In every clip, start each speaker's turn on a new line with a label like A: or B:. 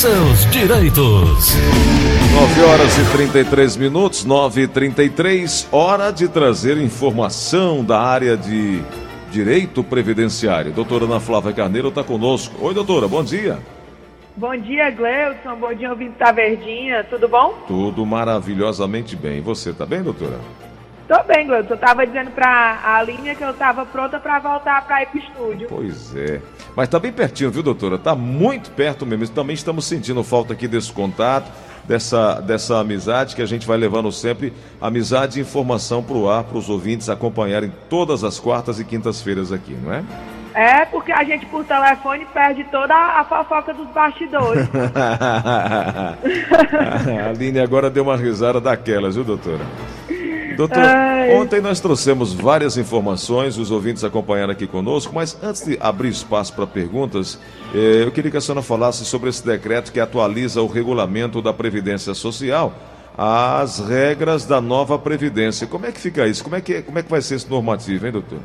A: seus direitos.
B: 9 horas e 33 minutos, 9 e 33 hora de trazer informação da área de direito previdenciário. Doutora Ana Flávia Carneiro está conosco. Oi, doutora, bom dia.
C: Bom dia, Gleudson. Bom dia, ouvinte da Verdinha. Tudo bom?
B: Tudo maravilhosamente bem. E você, tá bem, doutora?
C: Tô bem, Gleudson. Eu tava dizendo pra a linha que eu tava pronta para voltar para ir pro estúdio.
B: Pois é. Mas tá bem pertinho, viu, doutora? Tá muito perto mesmo. Também estamos sentindo falta aqui desse contato, dessa, dessa amizade que a gente vai levando sempre. Amizade e informação pro ar, para os ouvintes acompanharem todas as quartas e quintas-feiras aqui, não é?
C: É, porque a gente por telefone perde toda a fofoca dos bastidores.
B: a Aline agora deu uma risada daquelas, viu, doutora? Doutor, Ai. ontem nós trouxemos várias informações, os ouvintes acompanharam aqui conosco, mas antes de abrir espaço para perguntas, eh, eu queria que a senhora falasse sobre esse decreto que atualiza o regulamento da Previdência Social às regras da nova Previdência. Como é que fica isso? Como é que, como é que vai ser esse normativo, hein, doutor?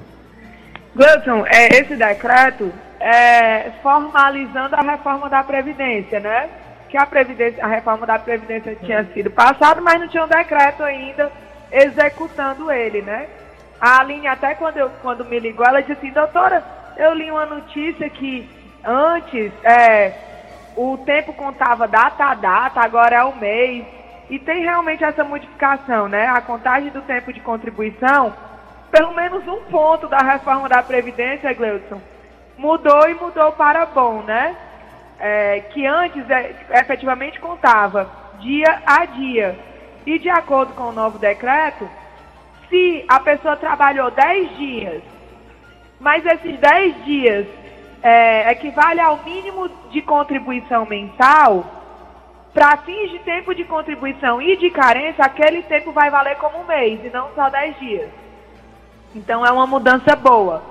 C: Gleison, é, esse decreto é formalizando a reforma da Previdência, né? Que a, Previdência, a reforma da Previdência tinha sido passada, mas não tinha um decreto ainda executando ele, né? A Aline, até quando, eu, quando me ligou, ela disse assim, doutora, eu li uma notícia que antes é, o tempo contava data a data, agora é o mês. E tem realmente essa modificação, né? A contagem do tempo de contribuição pelo menos um ponto da reforma da Previdência, Gleudson, mudou e mudou para bom, né? É, que antes é, efetivamente contava dia a dia. E de acordo com o novo decreto, se a pessoa trabalhou 10 dias, mas esses 10 dias é, equivale ao mínimo de contribuição mensal, para fins de tempo de contribuição e de carência, aquele tempo vai valer como um mês e não só 10 dias. Então é uma mudança boa.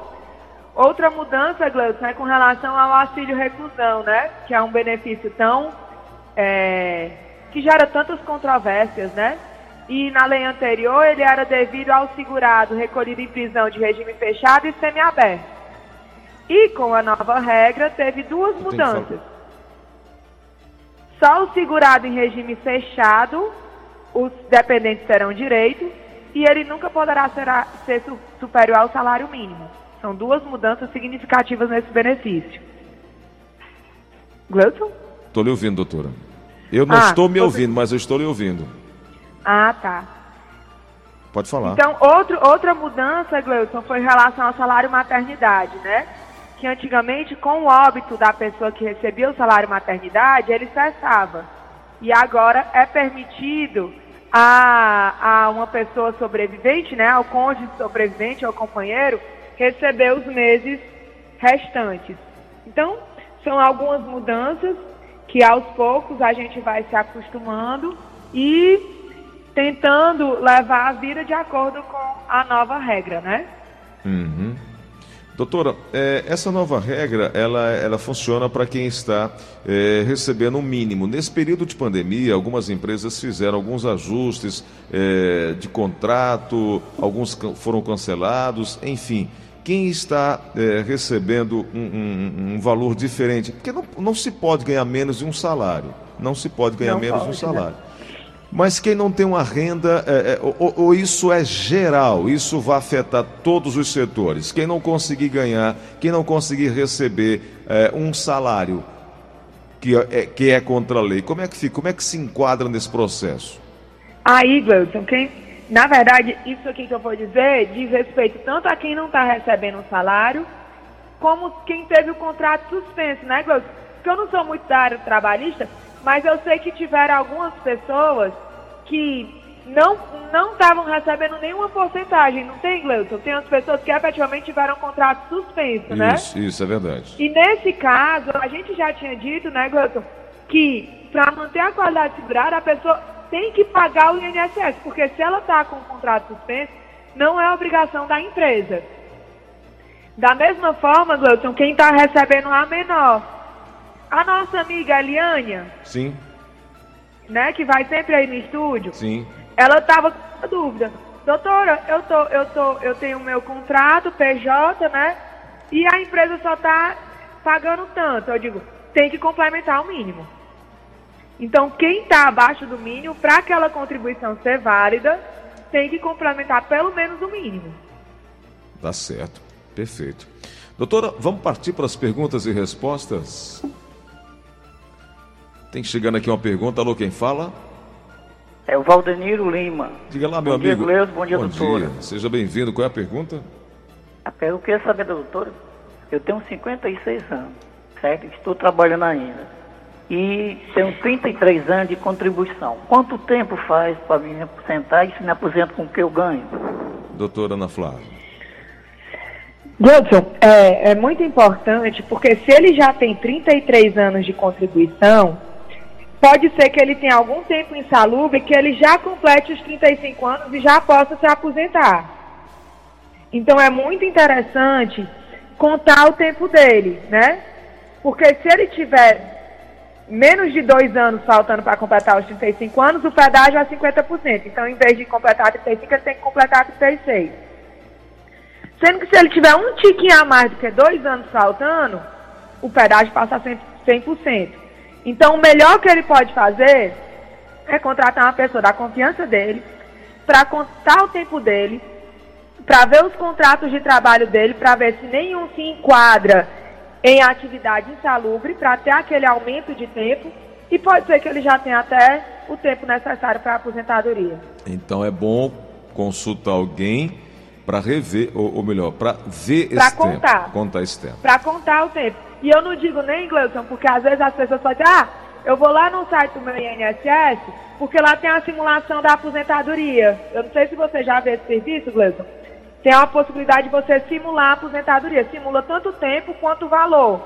C: Outra mudança, Gleudson, é com relação ao auxílio reclusão, né? Que é um benefício tão. É, que gera tantas controvérsias, né? E na lei anterior ele era devido ao segurado recolhido em prisão de regime fechado e semiaberto. E com a nova regra teve duas mudanças. Só o segurado em regime fechado, os dependentes terão direito, e ele nunca poderá ser, a, ser su, superior ao salário mínimo. São duas mudanças significativas nesse benefício. Gleuton?
B: Estou lhe ouvindo, doutora. Eu não ah, estou me ouvindo, mas eu estou lhe ouvindo.
C: Ah, tá.
B: Pode falar.
C: Então, outro, outra mudança, Gleuton, foi em relação ao salário maternidade, né? Que antigamente, com o óbito da pessoa que recebia o salário maternidade, ele cessava. E agora é permitido a, a uma pessoa sobrevivente, né, ao cônjuge sobrevivente, ao companheiro, receber os meses restantes. Então, são algumas mudanças que aos poucos a gente vai se acostumando e tentando levar a vida de acordo com a nova regra, né?
B: Uhum. Doutora, é, essa nova regra, ela, ela funciona para quem está é, recebendo o um mínimo. Nesse período de pandemia, algumas empresas fizeram alguns ajustes é, de contrato, alguns foram cancelados, enfim. Quem está é, recebendo um, um, um, valor diferente, porque não, não se pode ganhar menos de um salário. Não se pode ganhar não menos pode, de um né? salário. Né? Mas quem não tem uma renda, é, é, ou, ou, isso é geral, isso vai afetar todos os setores. Quem não conseguir ganhar, quem não conseguir receber é, um salário que é, que é contra a lei, como é que fica? Como é que se enquadra nesse processo?
C: Aí, Gleuton, quem, na verdade, isso aqui que eu vou dizer diz respeito tanto a quem não está recebendo um salário, como quem teve o contrato suspenso, né, Gleuton? Porque eu não sou muito da área trabalhista, mas eu sei que tiveram algumas pessoas que não não estavam recebendo nenhuma porcentagem, não tem, Gleuton? Tem as pessoas que efetivamente tiveram contrato suspenso, né?
B: Isso, isso é verdade.
C: E nesse caso, a gente já tinha dito, né, Gleuton, que para manter a qualidade segurada, a pessoa tem que pagar o INSS, porque se ela está com o contrato suspenso, não é obrigação da empresa. Da mesma forma, Gleuton, quem está recebendo a menor, a nossa amiga Eliânia,
B: Sim
C: né, que vai sempre aí no estúdio,
B: Sim.
C: ela estava com dúvida. Doutora, eu, tô, eu, tô, eu tenho o meu contrato, PJ, né? E a empresa só está pagando tanto. Eu digo, tem que complementar o mínimo. Então, quem está abaixo do mínimo, para aquela contribuição ser válida, tem que complementar pelo menos o mínimo.
B: Tá certo. Perfeito. Doutora, vamos partir para as perguntas e respostas? Tem chegando aqui uma pergunta. Alô, quem fala?
D: É o Valdeniro Lima.
B: Diga lá, meu
D: bom
B: amigo.
D: Dia, Gleus, bom dia,
B: bom
D: doutora.
B: Dia. Seja bem-vindo. Qual é a pergunta?
D: Eu queria saber da doutora. Eu tenho 56 anos, certo? Estou trabalhando ainda. E tenho 33 anos de contribuição. Quanto tempo faz para me aposentar e se me aposento com o que eu ganho?
B: Doutora Ana Flávia.
C: Gilson, é, é muito importante porque se ele já tem 33 anos de contribuição, pode ser que ele tenha algum tempo insalubre que ele já complete os 35 anos e já possa se aposentar. Então é muito interessante contar o tempo dele, né? Porque se ele tiver menos de dois anos faltando para completar os 35 anos, o pedágio é 50%. Então, em vez de completar 35, ele tem que completar 36. Sendo que se ele tiver um tiquinho a mais do que dois anos faltando, o pedágio passa a 100%. Então, o melhor que ele pode fazer é contratar uma pessoa da confiança dele, para contar o tempo dele, para ver os contratos de trabalho dele, para ver se nenhum se enquadra em atividade insalubre, para ter aquele aumento de tempo, e pode ser que ele já tenha até o tempo necessário para a aposentadoria.
B: Então é bom consultar alguém para rever, ou, ou melhor, para ver
C: pra
B: esse
C: contar.
B: tempo. Contar esse tempo.
C: Para contar o tempo. E eu não digo nem, Gleison, porque às vezes as pessoas falam, ah, eu vou lá no site do meu INSS, porque lá tem a simulação da aposentadoria. Eu não sei se você já vê esse serviço, Gleison. Tem a possibilidade de você simular a aposentadoria. Simula tanto tempo quanto o valor.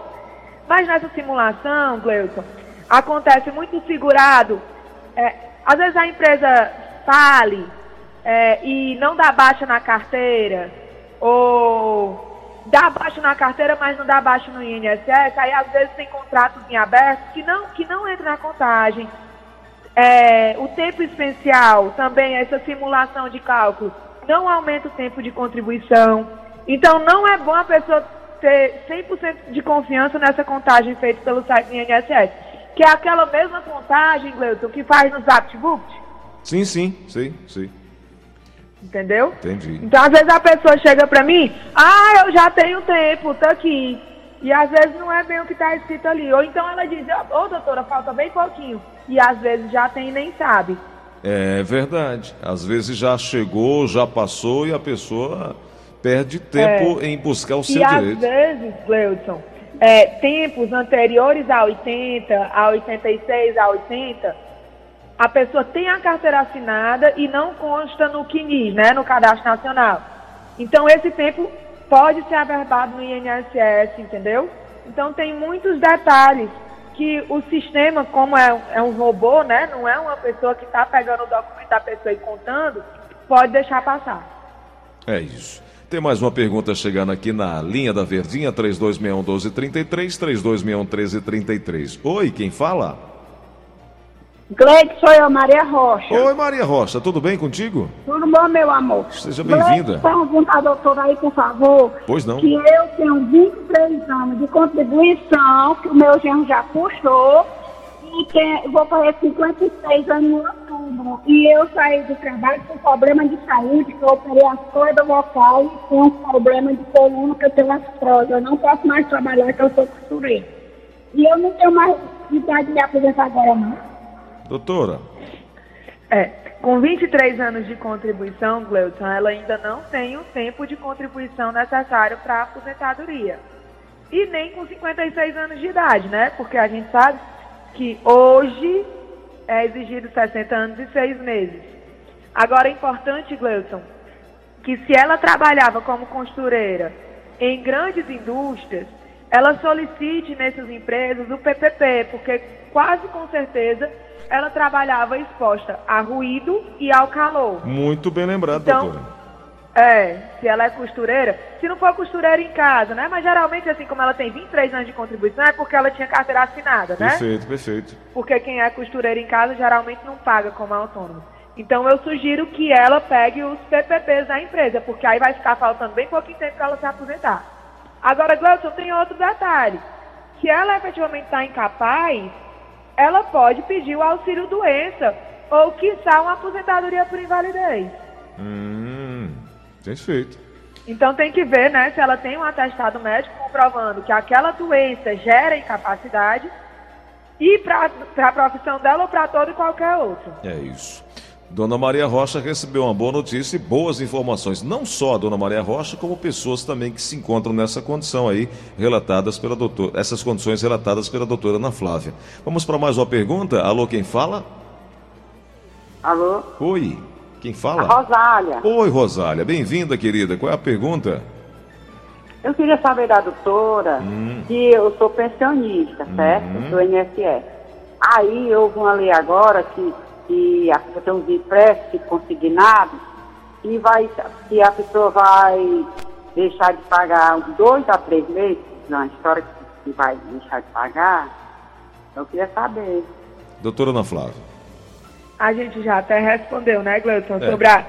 C: Mas nessa simulação, Gleison, acontece muito segurado. É, às vezes a empresa fale é, e não dá baixa na carteira, ou dá baixa na carteira, mas não dá baixa no INSS, aí às vezes tem contratos em aberto que não, que não entra na contagem. É, o tempo especial, também essa simulação de cálculo, não aumenta o tempo de contribuição. Então não é bom a pessoa ter 100% de confiança nessa contagem feita pelo site do INSS, que é aquela mesma contagem, Gleuton, que faz no ZaptBook.
B: Sim, sim, sim, sim.
C: Entendeu?
B: Entendi.
C: Então, às vezes a pessoa chega pra mim, ah, eu já tenho tempo, tô aqui. E às vezes não é bem o que está escrito ali. Ou então ela diz, ô oh, doutora, falta bem pouquinho. E às vezes já tem e nem sabe.
B: É verdade. Às vezes já chegou, já passou e a pessoa perde tempo é. em buscar o seu
C: e
B: direito.
C: às vezes, Gleudson, é, tempos anteriores a 80, a 86, a 80, a pessoa tem a carteira assinada e não consta no CNIS, né, no Cadastro Nacional. Então, esse tempo pode ser averbado no INSS, entendeu? Então, tem muitos detalhes que o sistema, como é, é um robô, né, não é uma pessoa que está pegando o documento da pessoa e contando, pode deixar passar.
B: É isso. Tem mais uma pergunta chegando aqui na linha da Verdinha, 3261 1233, 3261 1333. Oi, quem fala?
E: Gleide, sou eu, Maria Rocha.
B: Oi, Maria Rocha, tudo bem contigo?
E: Tudo bom, meu amor?
B: Seja bem-vinda.
E: Pergunta à doutora aí, por favor.
B: Pois não.
E: Que eu tenho 23 anos de contribuição, que o meu genro já puxou, e tem, vou fazer 56 anos em outubro. E eu saí do trabalho com problema de saúde, que eu operei as cordas vocais e um problema de coluna, que eu tenho artrose. Eu não posso mais trabalhar, que eu sou costureira. E eu não tenho mais idade de me aposentar agora, não.
B: Doutora.
C: É, com 23 anos de contribuição, Gleuton, ela ainda não tem o tempo de contribuição necessário para a aposentadoria. E nem com 56 anos de idade, né? Porque a gente sabe que hoje é exigido 60 anos e 6 meses. Agora é importante, Gleuton, que se ela trabalhava como costureira em grandes indústrias, ela solicite nessas empresas o PPP, porque quase com certeza ela trabalhava exposta a ruído e ao calor.
B: Muito bem lembrado,
C: então,
B: doutora.
C: É, se ela é costureira, se não for costureira em casa, né? Mas geralmente, assim, como ela tem 23 anos de contribuição, é porque ela tinha carteira assinada, né?
B: Perfeito, perfeito.
C: Porque quem é costureira em casa geralmente não paga como autônomo. Então eu sugiro que ela pegue os PPPs da empresa, porque aí vai ficar faltando bem pouquinho tempo para ela se aposentar. Agora, Gleuson, tem outro detalhe. Se ela efetivamente está incapaz, ela pode pedir o auxílio doença ou, quiçá, uma aposentadoria por invalidez.
B: Hum, perfeito.
C: Então tem que ver, né, se ela tem um atestado médico comprovando que aquela doença gera incapacidade e para a profissão dela ou para todo e qualquer outro.
B: É isso. Dona Maria Rocha recebeu uma boa notícia e boas informações. Não só a Dona Maria Rocha, como pessoas também que se encontram nessa condição aí, relatadas pela doutora, essas condições relatadas pela doutora Ana Flávia. Vamos para mais uma pergunta. Alô, quem fala?
F: Alô?
B: Oi, quem fala?
F: A Rosália.
B: Oi, Rosália. Bem-vinda, querida. Qual é a pergunta?
F: Eu queria saber da doutora
B: Hum.
F: que eu sou pensionista, certo?
B: Uhum.
F: Do INSS. Aí houve uma lei agora que, que a pessoa tem uns empréstimos consignados e vai, que a pessoa vai deixar de pagar uns dois a três meses, na história que vai deixar de pagar. Eu queria saber.
B: Doutora Ana Flávia.
C: A gente já até respondeu, né, Gleuton,
B: É.
C: sobre a...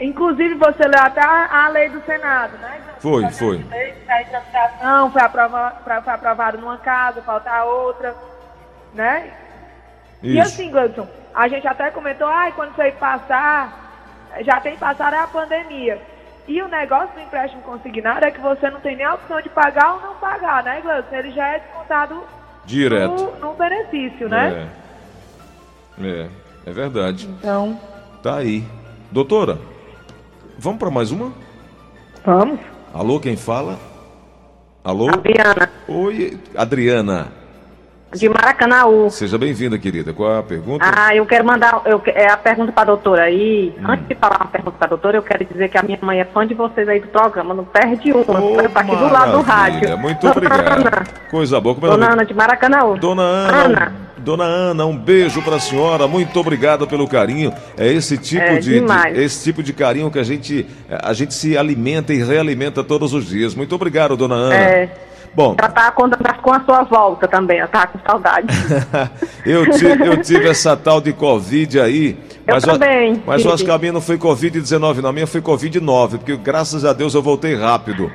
C: Inclusive, você leu até a, a lei do Senado, né?
B: Foi, foi.
C: Em tramitação, foi, aprova, foi aprovado numa casa, falta a outra, né? E
B: Isso.
C: assim, Gleuton, a gente até comentou, ai, quando isso aí passar, já tem passado a pandemia. E o negócio do empréstimo consignado é que você não tem nem a opção de pagar ou não pagar, né, Gleuton? Ele já é descontado
B: Direto.
C: no, no benefício, né?
B: É. É, é verdade.
C: Então,
B: Tá aí. Doutora, vamos para mais uma?
C: vamos.
B: Alô, quem fala? Alô?
G: Adriana,
B: Oi, Adriana.
G: De Maracanãú.
B: Seja bem-vinda, querida. Qual a pergunta?
G: Ah, eu quero mandar eu, é a pergunta para a doutora aí.
B: Hum.
G: Antes de falar uma pergunta para a doutora, eu quero dizer que a minha mãe é fã de vocês aí do programa. Não perde uma.
B: Ô,
G: Ela tá aqui do lado do rádio.
B: Muito obrigado. Coisa boa. Como é
G: Dona? Ana de Maracanãú.
B: Dona Ana,
G: Ana.
B: Dona Ana, um beijo para a senhora. Muito obrigado pelo carinho. É esse tipo
G: É,
B: de, de- esse tipo de carinho que a gente a gente se alimenta e realimenta todos os dias. Muito obrigado, Dona Ana.
G: É.
B: Bom,
G: Ela tá contando com a sua volta também. Ela tá com saudade.
B: eu, ti- eu tive essa tal de Covid aí.
G: Eu
B: Mas,
G: também
B: mas eu
G: tive.
B: acho que a minha não foi Covid-19, não. A minha foi Covid-9, porque graças a Deus eu voltei rápido.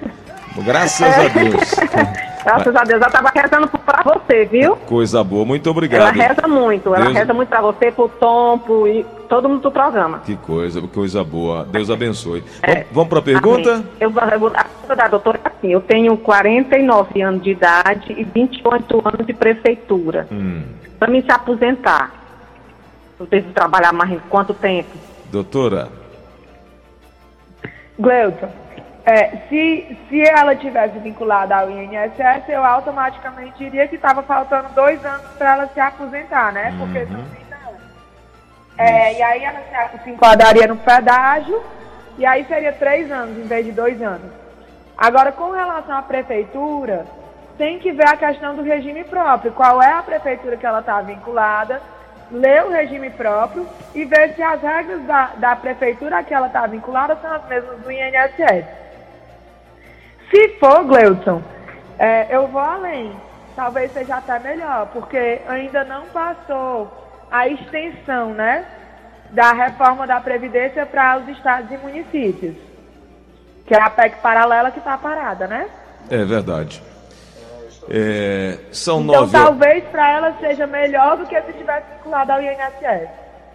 B: Graças
G: É.
B: a Deus.
G: Graças a Deus. Ela tava rezando pra você, viu?
B: Coisa boa. Muito
G: Ela
B: obrigado.
G: reza muito. Ela
B: Deus-
G: reza muito pra você, pro Tom, pro, e todo mundo do programa.
B: Que coisa, coisa boa. Deus abençoe.
G: É.
B: Vamos, vamos para a pergunta?
G: Amém. Eu, vou- a pergunta da doutora é assim, eu tenho 49 anos de idade e 28 anos de prefeitura.
B: Hum.
G: Para me se aposentar, eu devo trabalhar mais em quanto tempo?
B: Doutora,
C: Gleuton, é, se, se ela tivesse vinculada ao INSS, eu automaticamente diria que estava faltando dois anos para ela se aposentar, né? Porque são 30 anos. É, e aí ela se, se enquadraria no pedágio, e aí seria três anos em vez de dois anos. Agora, com relação à prefeitura, tem que ver a questão do regime próprio. Qual é a prefeitura que ela está vinculada, ler o regime próprio e ver se as regras da, da prefeitura a que ela está vinculada são as mesmas do INSS. Se for, Gleuton, é, eu vou além. Talvez seja até melhor, porque ainda não passou a extensão, né, da reforma da Previdência para os estados e municípios. Que é a PEC paralela que está parada, né?
B: é verdade. É, são
C: Então
B: nove.
C: talvez para ela seja melhor do que se tivesse vinculado ao INSS.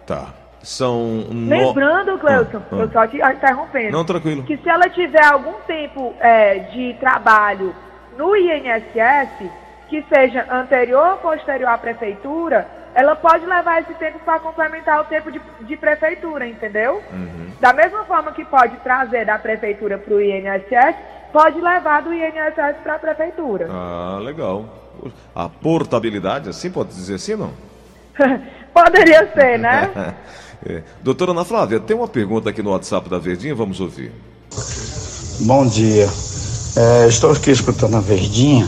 B: Tá. São no...
C: Lembrando, Cleuton,
B: Ah, ah.
C: eu só te interrompendo.
B: Não, tranquilo.
C: que se ela tiver algum tempo é, de trabalho no INSS, que seja anterior ou posterior à prefeitura, ela pode levar esse tempo para complementar o tempo de, de prefeitura, entendeu?
B: Uhum.
C: Da mesma forma que pode trazer da prefeitura para o INSS, pode levar do INSS para a prefeitura.
B: Ah, legal. A portabilidade, assim pode dizer assim, não?
C: Poderia ser, né?
B: É. Doutora Ana Flávia, tem uma pergunta aqui no WhatsApp da Verdinha, vamos ouvir.
H: Bom dia. É, estou aqui escutando a Verdinha,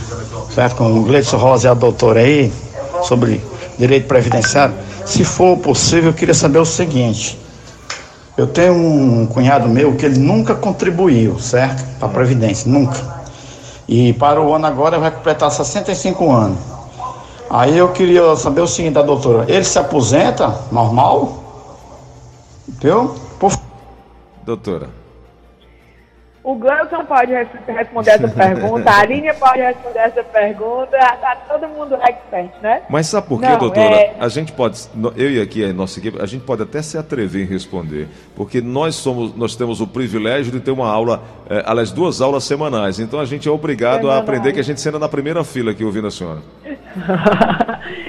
H: certo? Com o Gleison Rosa e a doutora aí, sobre direito previdenciário. Se for possível, eu queria saber o seguinte. Eu tenho um cunhado meu que ele nunca contribuiu, certo? Para a Previdência, nunca. E para o ano agora vai completar 65 anos. Aí eu queria saber o seguinte da doutora, ele se aposenta normal? Entendeu? Por
B: Doutora.
C: o Gleuton pode res- responder essa pergunta, a Aline pode responder essa pergunta, tá todo mundo expert, né?
B: Mas sabe por quê,
C: Não,
B: doutora?
C: é-
B: A gente pode, eu e aqui a nossa equipe, a gente pode até se atrever em responder, porque nós somos, nós temos o privilégio de ter uma aula, eh, aliás, duas aulas semanais. Então a gente é obrigado a
C: Semanais.
B: aprender que a gente senta na primeira fila aqui ouvindo a senhora.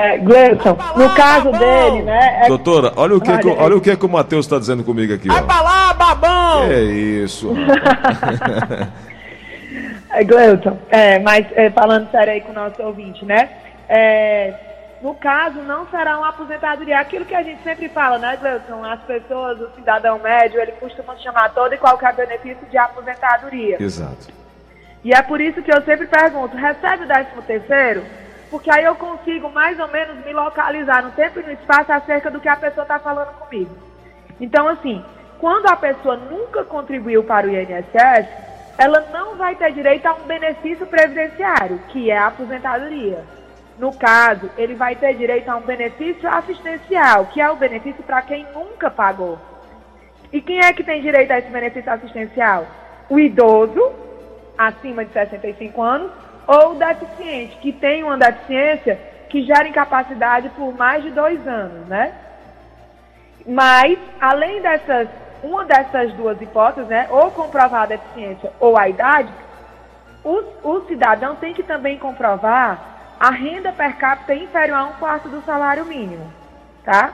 C: É, Gleuton, no caso dele, né? é-
B: Doutora, olha o que, que-
C: Olha,
B: o que, que o Matheus está dizendo comigo aqui.
A: Vai
B: Ó.
A: pra lá, babão!
B: É isso. rapaz.
C: É, Gleuton, é, mas é, falando sério aí com o nosso ouvinte, né? É, no caso, não será uma aposentadoria. Aquilo que a gente sempre fala, né, Gleuton? As pessoas, o cidadão médio, ele costuma chamar todo e qualquer benefício de aposentadoria.
B: Exato.
C: E é por isso que eu sempre pergunto, recebe o décimo terceiro? Porque aí eu consigo mais ou menos me localizar no tempo e no espaço acerca do que a pessoa está falando comigo. Então, assim, quando a pessoa nunca contribuiu para o INSS, ela não vai ter direito a um benefício previdenciário, que é a aposentadoria. No caso, ele vai ter direito a um benefício assistencial, que é o benefício para quem nunca pagou. E quem é que tem direito a esse benefício assistencial? O idoso, acima de 65 anos, ou deficiente, que tem uma deficiência que gera incapacidade por mais de dois anos, né? Mas, além dessas, uma dessas duas hipóteses, né, ou comprovar a deficiência ou a idade, o, o cidadão tem que também comprovar a renda per capita inferior a um quarto do salário mínimo, tá?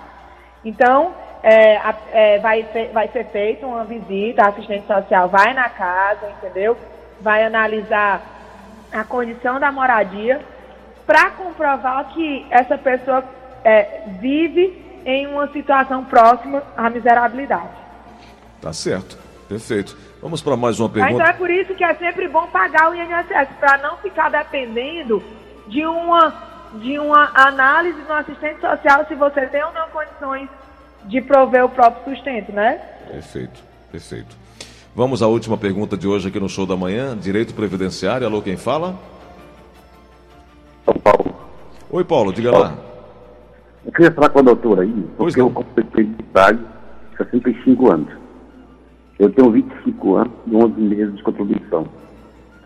C: Então, é, é, vai, ser, vai ser feita uma visita, a assistente social vai na casa, entendeu? Vai analisar a condição da moradia para comprovar que essa pessoa é, vive em uma situação próxima à miserabilidade.
B: Tá certo. Perfeito. Vamos para mais uma
C: Tá? Então
B: pergunta.
C: é por isso que é sempre bom pagar o INSS, para não ficar dependendo de uma, de uma análise no assistente social se você tem ou não condições de prover o próprio sustento, né?
B: Perfeito. Perfeito. Vamos à última pergunta de hoje aqui no Show da Manhã. Direito Previdenciário. Alô, quem fala?
I: São Paulo.
B: Oi, Paulo, diga lá.
I: Eu queria falar com a doutora aí, porque eu completei de idade 65 anos. Eu tenho 25 anos e 11 meses de contribuição.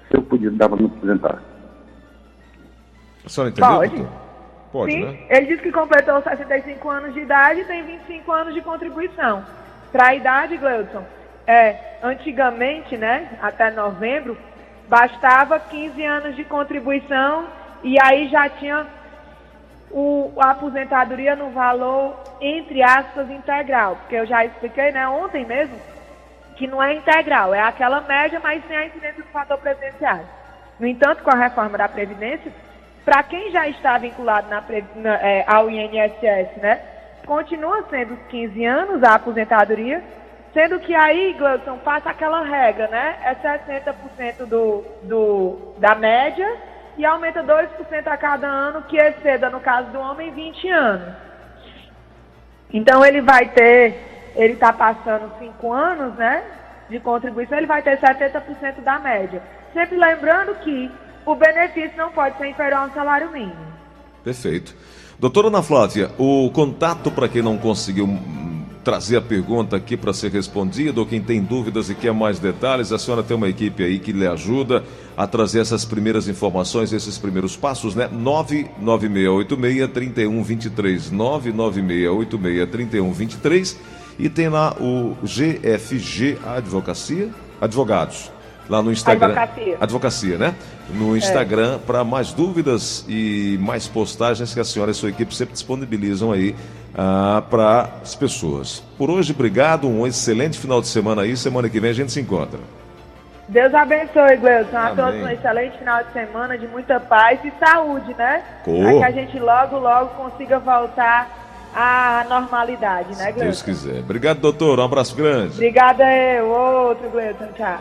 I: Se eu podia dar para me apresentar.
B: A senhora entendeu?
C: Pode.
B: doutor? Pode,
C: Sim,
B: né?
C: ele disse que completou 65 anos de idade e tem 25 anos de contribuição. Para a idade, Gleudson, é, antigamente, né, até novembro, bastava 15 anos de contribuição e aí já tinha o, a aposentadoria no valor, entre aspas, integral. Porque eu já expliquei, né, ontem mesmo, que não é integral, é aquela média, mas sem a incidência do fator previdenciário. No entanto, com a reforma da Previdência, para quem já está vinculado na, na, é, ao INSS, né, continua sendo os 15 anos a aposentadoria, sendo que aí, Gleudson, passa aquela regra, né, é 60% do, do, da média e aumenta 2% a cada ano, que exceda, no caso do homem, 20 anos. Então ele vai ter, ele está passando 5 anos, né, de contribuição, ele vai ter 70% da média. Sempre lembrando que o benefício não pode ser inferior ao salário mínimo.
B: Perfeito. Doutora Ana Flávia, o contato para quem não conseguiu trazer a pergunta aqui para ser respondida, ou quem tem dúvidas e quer mais detalhes, a senhora tem uma equipe aí que lhe ajuda a trazer essas primeiras informações, esses primeiros passos, né? 99686-3123, 99686-3123 e tem lá o GFG Advocacia, Advogados, lá no Instagram.
C: Advocacia.
B: Advocacia, né? No Instagram, para mais dúvidas e mais postagens que a senhora e sua equipe sempre disponibilizam aí para as pessoas. Por hoje, obrigado, um excelente final de semana aí. Semana que vem a gente se encontra.
C: Deus abençoe, Gleudson. A todos um excelente final de semana, de muita paz e saúde, né? Para que a gente logo, logo consiga voltar à normalidade, né,
B: Se Deus quiser. Obrigado, doutor. Um abraço grande.
C: Obrigada, eu. Outro, Gleudson. Tchau.